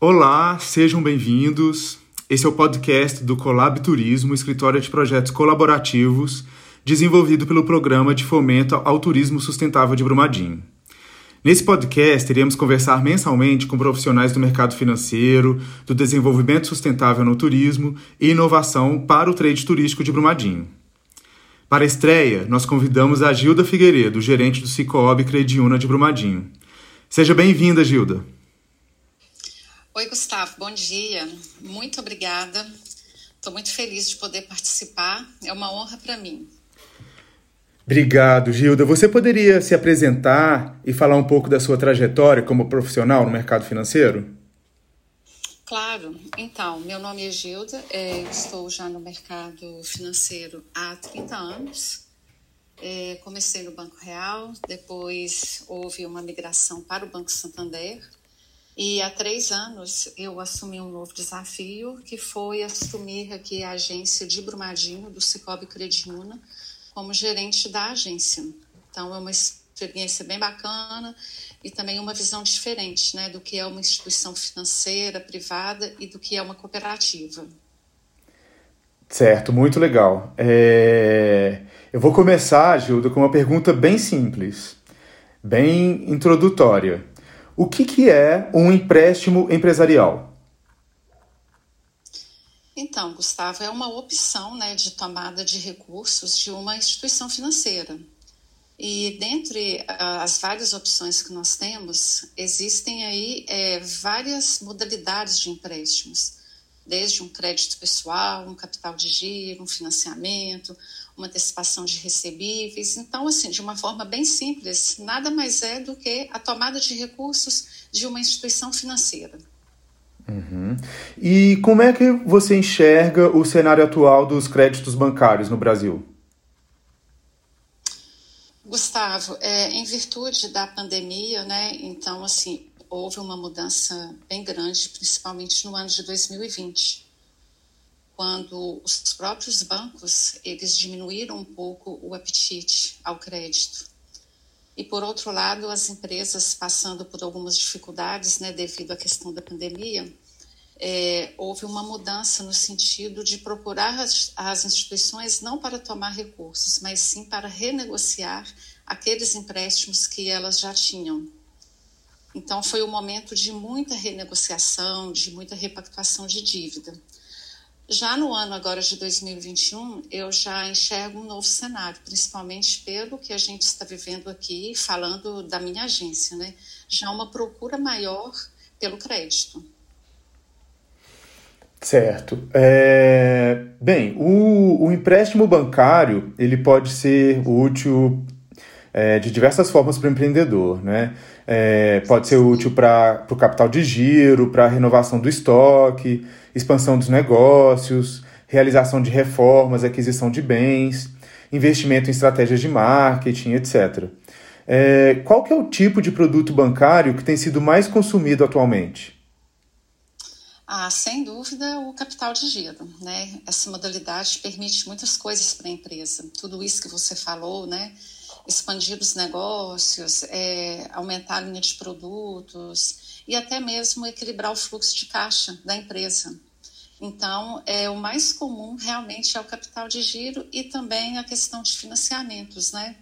Olá, sejam bem-vindos. Esse é o podcast do Colab Turismo, escritório de projetos colaborativos, desenvolvido pelo Programa de Fomento ao Turismo Sustentável de Brumadinho. Nesse podcast, iremos conversar mensalmente com profissionais do mercado financeiro, do desenvolvimento sustentável no turismo e inovação para o trade turístico de Brumadinho. Para a estreia, nós convidamos a Gilda Figueiredo, gerente do Cicobi Crediuna de Brumadinho. Seja bem-vinda, Gilda. Oi, Gustavo, bom dia. Muito obrigada. Estou muito feliz de poder participar. É uma honra para mim. Obrigado, Gilda. Você poderia se apresentar e falar um pouco da sua trajetória como profissional no mercado financeiro? Claro. Então, meu nome é Gilda, é, estou já no mercado financeiro há 30 anos. É, comecei no Banco Real, depois houve uma migração para o Banco Santander. E há três anos eu assumi um novo desafio, que foi assumir aqui a agência de Brumadinho, do Cicobi Crediuna, como gerente da agência. Então, é uma experiência bem bacana e também uma visão diferente né, do que é uma instituição financeira, privada e do que é uma cooperativa. Certo, muito legal. É... Eu vou começar, Gilda, com uma pergunta bem simples, bem introdutória. O que, que é um empréstimo empresarial? Então, Gustavo, é uma opção né, de tomada de recursos de uma instituição financeira. E dentre uh, as várias opções que nós temos, existem aí é, várias modalidades de empréstimos, desde um crédito pessoal, um capital de giro, um financiamento, uma antecipação de recebíveis. Então, assim, de uma forma bem simples, nada mais é do que a tomada de recursos de uma instituição financeira. Uhum. E como é que você enxerga o cenário atual dos créditos bancários no Brasil? Gustavo, é, em virtude da pandemia, né, então, assim, houve uma mudança bem grande, principalmente no ano de 2020, quando os próprios bancos, eles diminuíram um pouco o apetite ao crédito. E, por outro lado, as empresas passando por algumas dificuldades, né, devido à questão da pandemia, é, houve uma mudança no sentido de procurar as, as, instituições não para tomar recursos, mas sim para renegociar aqueles empréstimos que elas já tinham. Então, foi um momento de muita renegociação, de muita repactuação de dívida. Já no ano agora de 2021, eu já enxergo um novo cenário, principalmente pelo que a gente está vivendo aqui, falando da minha agência, né? Já uma procura maior pelo crédito. Certo. É... Bem, o, o, empréstimo bancário ele pode ser útil é, de diversas formas para o empreendedor, né? É, pode ser útil para o capital de giro, para a renovação do estoque, expansão dos negócios, realização de reformas, aquisição de bens, investimento em estratégias de marketing, etc. É, qual que é o tipo de produto bancário que tem sido mais consumido atualmente? Ah, sem dúvida, o capital de giro, né? Essa modalidade permite muitas coisas para a empresa. Tudo isso que você falou, né? Expandir os negócios, é, aumentar a linha de produtos e até mesmo equilibrar o fluxo de caixa da empresa. Então, é, o mais comum realmente é o capital de giro e também a questão de financiamentos, né?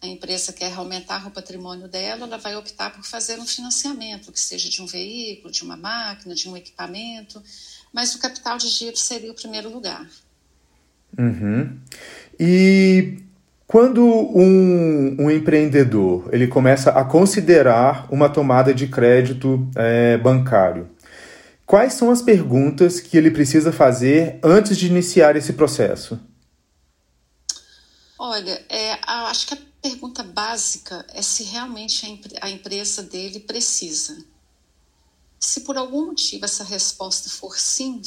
a empresa quer aumentar o patrimônio dela, ela vai optar por fazer um financiamento, que seja de um veículo, de uma máquina, de um equipamento, mas o capital de giro seria o primeiro lugar. Uhum. E quando um, um, empreendedor ele começa a considerar uma tomada de crédito é, bancário, quais são as perguntas que ele precisa fazer antes de iniciar esse processo? Olha, é, acho que a pergunta básica é se realmente a empresa dele precisa. Se por algum motivo essa resposta for sim,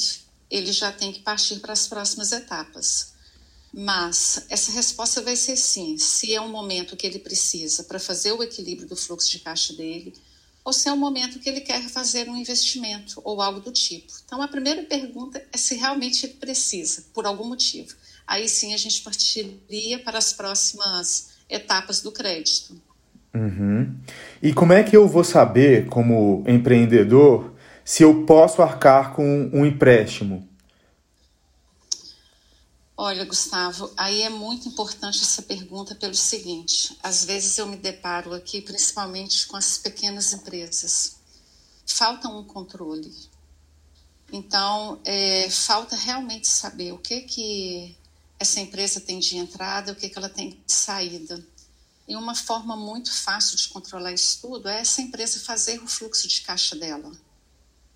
ele já tem que partir para as próximas etapas. Mas essa resposta vai ser sim, se é um momento que ele precisa para fazer o equilíbrio do fluxo de caixa dele, ou se é um momento que ele quer fazer um investimento ou algo do tipo. Então, a primeira pergunta é se realmente ele precisa, por algum motivo. Aí sim a gente partiria para as próximas etapas do crédito. Uhum. E como é que eu vou saber, como empreendedor, se eu posso arcar com um empréstimo? Olha, Gustavo, aí é muito importante essa pergunta pelo seguinte: às vezes eu me deparo aqui, principalmente com as pequenas empresas, falta um controle. Então, é, falta realmente saber o que que essa empresa tem de entrada, o que que ela tem de saída. E uma forma muito fácil de controlar isso tudo é essa empresa fazer o fluxo de caixa dela.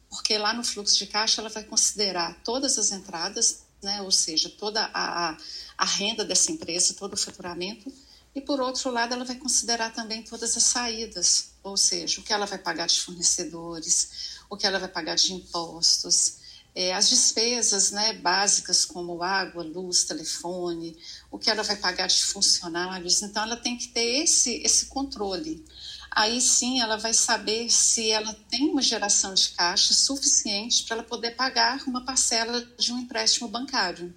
Porque lá no fluxo de caixa ela vai considerar todas as entradas, né, ou seja, toda a, a renda dessa empresa, todo o faturamento, e por outro lado ela vai considerar também todas as saídas, ou seja, o que ela vai pagar de fornecedores, o que ela vai pagar de impostos, é, as despesas né, básicas como água, luz, telefone, o que ela vai pagar de funcionários. Então, ela tem que ter esse, esse controle. Aí sim ela vai saber se ela tem uma geração de caixa suficiente para ela poder pagar uma parcela de um empréstimo bancário.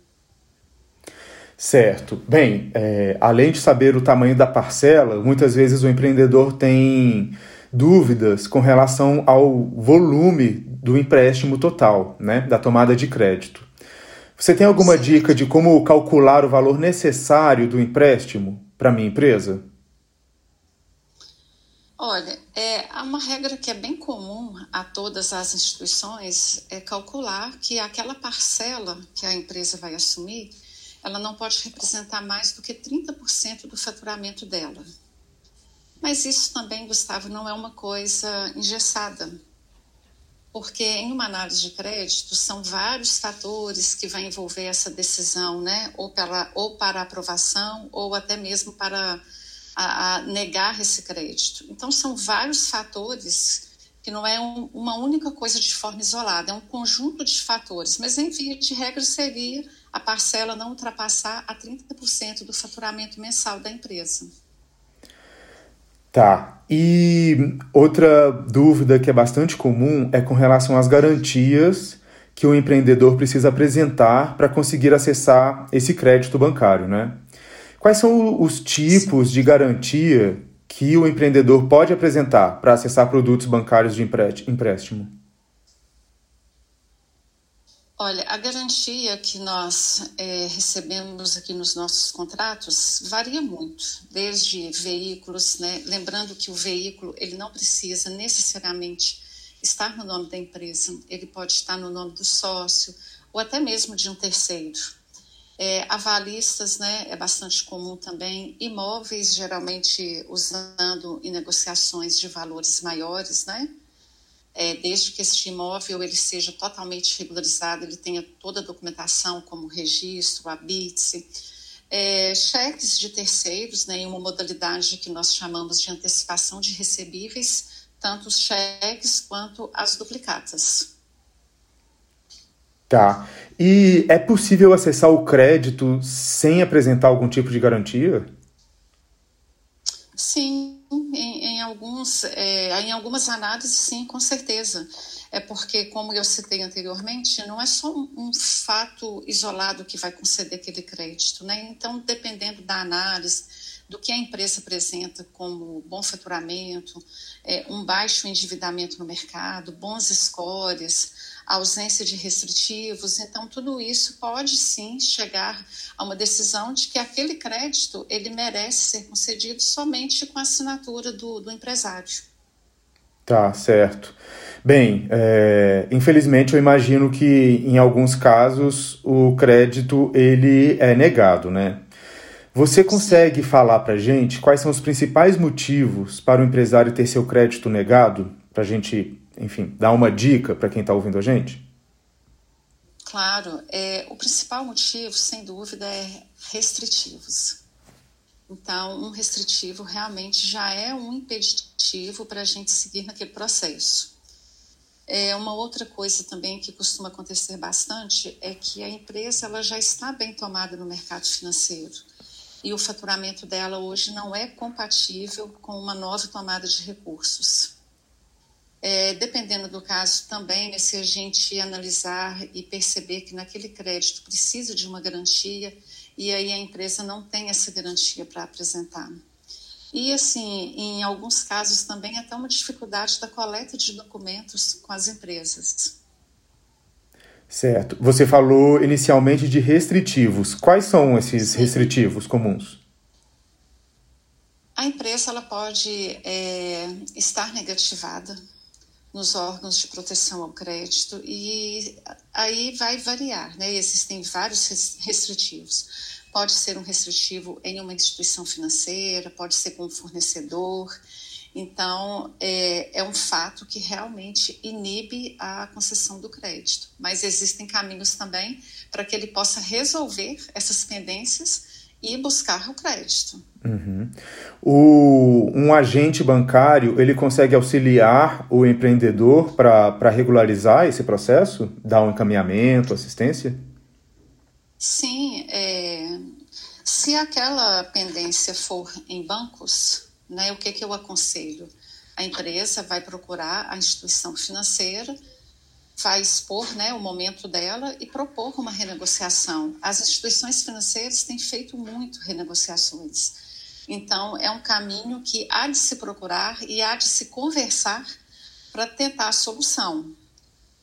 Certo. Bem, é, além de saber o tamanho da parcela, muitas vezes o empreendedor tem dúvidas com relação ao volume do empréstimo total, né, da tomada de crédito. Você tem alguma dica de como calcular o valor necessário do empréstimo para minha empresa? Olha, é, há uma regra que é bem comum a todas as instituições é calcular que aquela parcela que a empresa vai assumir, ela não pode representar mais do que 30% do faturamento dela. Mas isso também, Gustavo, não é uma coisa engessada, porque em uma análise de crédito são vários fatores que vão envolver essa decisão, né? Ou, pela, ou para aprovação, ou até mesmo para a, a negar esse crédito. Então, são vários fatores que não é um, uma única coisa de forma isolada, é um conjunto de fatores. Mas, em via de regra, seria a parcela não ultrapassar a 30% do faturamento mensal da empresa. Tá. E outra dúvida que é bastante comum é com relação às garantias que o empreendedor precisa apresentar para conseguir acessar esse crédito bancário, né? Quais são os tipos Sim. de garantia que o empreendedor pode apresentar para acessar produtos bancários de empréstimo? Olha, a garantia que nós é, recebemos aqui nos nossos contratos varia muito, desde veículos, né? lembrando que o veículo ele não precisa necessariamente estar no nome da empresa, ele pode estar no nome do sócio ou até mesmo de um terceiro. É, avalistas, né, é bastante comum também, imóveis geralmente usando em negociações de valores maiores, né, é, desde que este imóvel ele seja totalmente regularizado, ele tenha toda a documentação como registro, a BITSE, é, cheques de terceiros, né, em uma modalidade que nós chamamos de antecipação de recebíveis, tanto os cheques quanto as duplicatas. Tá. E é possível acessar o crédito sem apresentar algum tipo de garantia? Sim, em, em alguns, é, em algumas análises, sim, com certeza. É porque, como eu citei anteriormente, não é só um, um fato isolado que vai conceder aquele crédito, né? Então, dependendo da análise, do que a empresa apresenta como bom faturamento, é, um baixo endividamento no mercado, bons scores, ausência de restritivos. Então, tudo isso pode sim chegar a uma decisão de que aquele crédito ele merece ser concedido somente com a assinatura do, do empresário. Tá, certo. Bem, é, infelizmente eu imagino que em alguns casos o crédito ele é negado, né? Você consegue falar para gente quais são os principais motivos para o empresário ter seu crédito negado? Para a gente enfim, dar uma dica para quem está ouvindo a gente? Claro, é, o principal motivo, sem dúvida, é restritivos. Então, um restritivo realmente já é um impeditivo para a gente seguir naquele processo. É, uma outra coisa também que costuma acontecer bastante é que a empresa ela já está bem tomada no mercado financeiro e o faturamento dela hoje não é compatível com uma nova tomada de recursos. É, dependendo do caso também, né, se a gente analisar e perceber que naquele crédito precisa de uma garantia e aí a empresa não tem essa garantia para apresentar. E, assim, em alguns casos também até uma dificuldade da coleta de documentos com as empresas. Certo. Você falou inicialmente de restritivos. Quais são esses Sim. restritivos comuns? A empresa ela pode é, estar negativada nos órgãos de proteção ao crédito e aí vai variar, né? Existem vários restritivos. Pode ser um restritivo em uma instituição financeira, pode ser com um fornecedor. Então, é, é um fato que realmente inibe a concessão do crédito. Mas existem caminhos também para que ele possa resolver essas pendências e buscar o crédito. Uhum. O, um agente bancário ele consegue auxiliar o empreendedor para regularizar esse processo, dar um encaminhamento, assistência? Sim, é, se aquela pendência for em bancos, né, o que, que eu aconselho? A empresa vai procurar a instituição financeira vai expor né, o momento dela e propor uma renegociação. As instituições financeiras têm feito muito renegociações. Então, é um caminho que há de se procurar e há de se conversar para tentar a solução.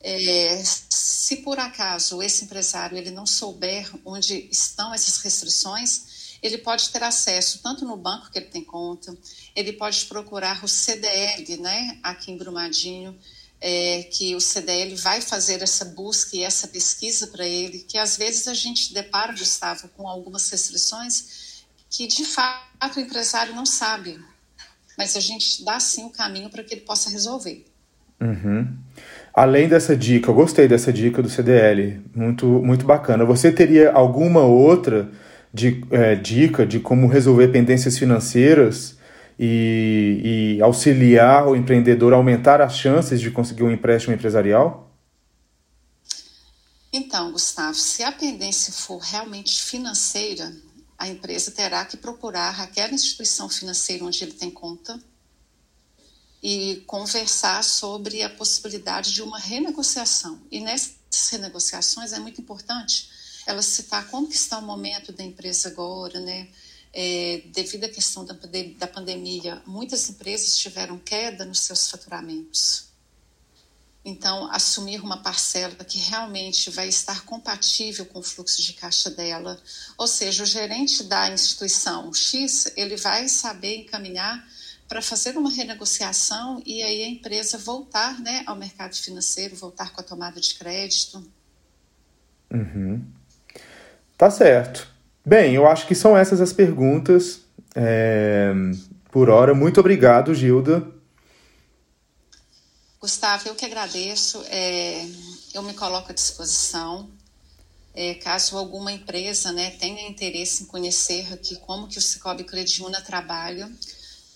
É, se por acaso esse empresário ele não souber onde estão essas restrições, ele pode ter acesso tanto no banco que ele tem conta, ele pode procurar o CDL, né, aqui em Brumadinho, é, que o CDL vai fazer essa busca e essa pesquisa para ele, que às vezes a gente depara, Gustavo, com algumas restrições que de fato o empresário não sabe, mas a gente dá sim o caminho para que ele possa resolver. Uhum. Além dessa dica, eu gostei dessa dica do CDL, muito, muito bacana. Você teria alguma outra de, é, dica de como resolver pendências financeiras e, e auxiliar o empreendedor a aumentar as chances de conseguir um empréstimo empresarial? Então, Gustavo, se a pendência for realmente financeira, a empresa terá que procurar aquela instituição financeira onde ele tem conta e conversar sobre a possibilidade de uma renegociação. E nessas renegociações é muito importante ela citar como que está o momento da empresa agora, né? É, devido à questão da, da pandemia, muitas empresas tiveram queda nos seus faturamentos. Então, assumir uma parcela que realmente vai estar compatível com o fluxo de caixa dela, ou seja, o gerente da instituição X, ele vai saber encaminhar para fazer uma renegociação e aí a empresa voltar né, ao mercado financeiro, voltar com a tomada de crédito. Uhum. Tá certo. Bem, eu acho que são essas as perguntas. É, por hora, muito obrigado, Gilda. Gustavo, eu que agradeço. É, eu me coloco à disposição. É, caso alguma empresa né, tenha interesse em conhecer aqui como que o Cicobi Crediuna trabalha,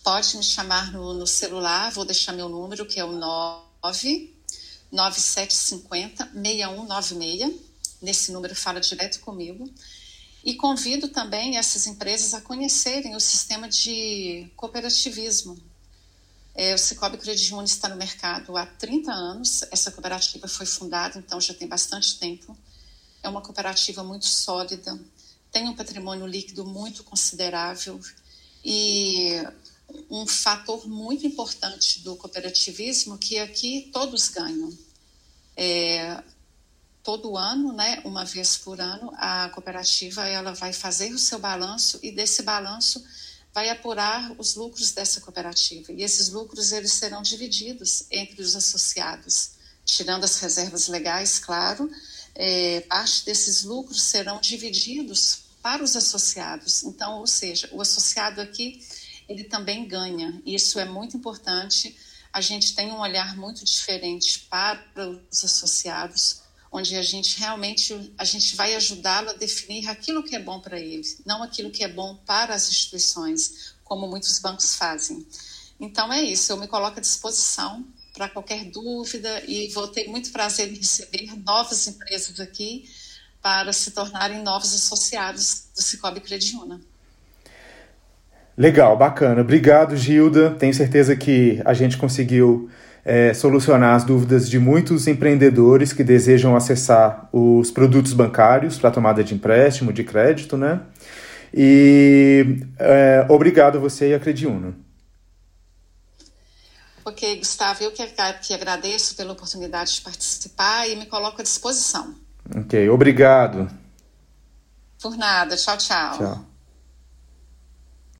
pode me chamar no, no, celular, vou deixar meu número, que é o 9 9750 6196. Nesse número fala direto comigo. E convido também essas empresas a conhecerem o sistema de cooperativismo. É, o Cicobi Credit Union está no mercado há 30 anos. Essa cooperativa foi fundada, então já tem bastante tempo. É uma cooperativa muito sólida, tem um patrimônio líquido muito considerável e um fator muito importante do cooperativismo que aqui todos ganham. É, todo ano, né, uma vez por ano, a cooperativa ela vai fazer o seu balanço e desse balanço vai apurar os lucros dessa cooperativa. E esses lucros eles serão divididos entre os associados, tirando as reservas legais, claro. É, parte desses lucros serão divididos para os associados. Então, ou seja, o associado aqui ele também ganha. Isso é muito importante. A gente tem um olhar muito diferente para os associados onde a gente realmente a gente vai ajudá-lo a definir aquilo que é bom para ele, não aquilo que é bom para as instituições, como muitos bancos fazem. Então é isso, eu me coloco à disposição para qualquer dúvida e vou ter muito prazer em receber novas empresas aqui para se tornarem novos associados do Cicobi Crediuna. Legal, bacana. Obrigado, Gilda. Tenho certeza que a gente conseguiu é, solucionar as dúvidas de muitos empreendedores que desejam acessar os produtos bancários para tomada de empréstimo, de crédito, né? E é, obrigado você e a Crediuno. Ok, Gustavo, eu que, que agradeço pela oportunidade de participar e me coloco à disposição. Ok, obrigado. Por nada, tchau, tchau. Tchau.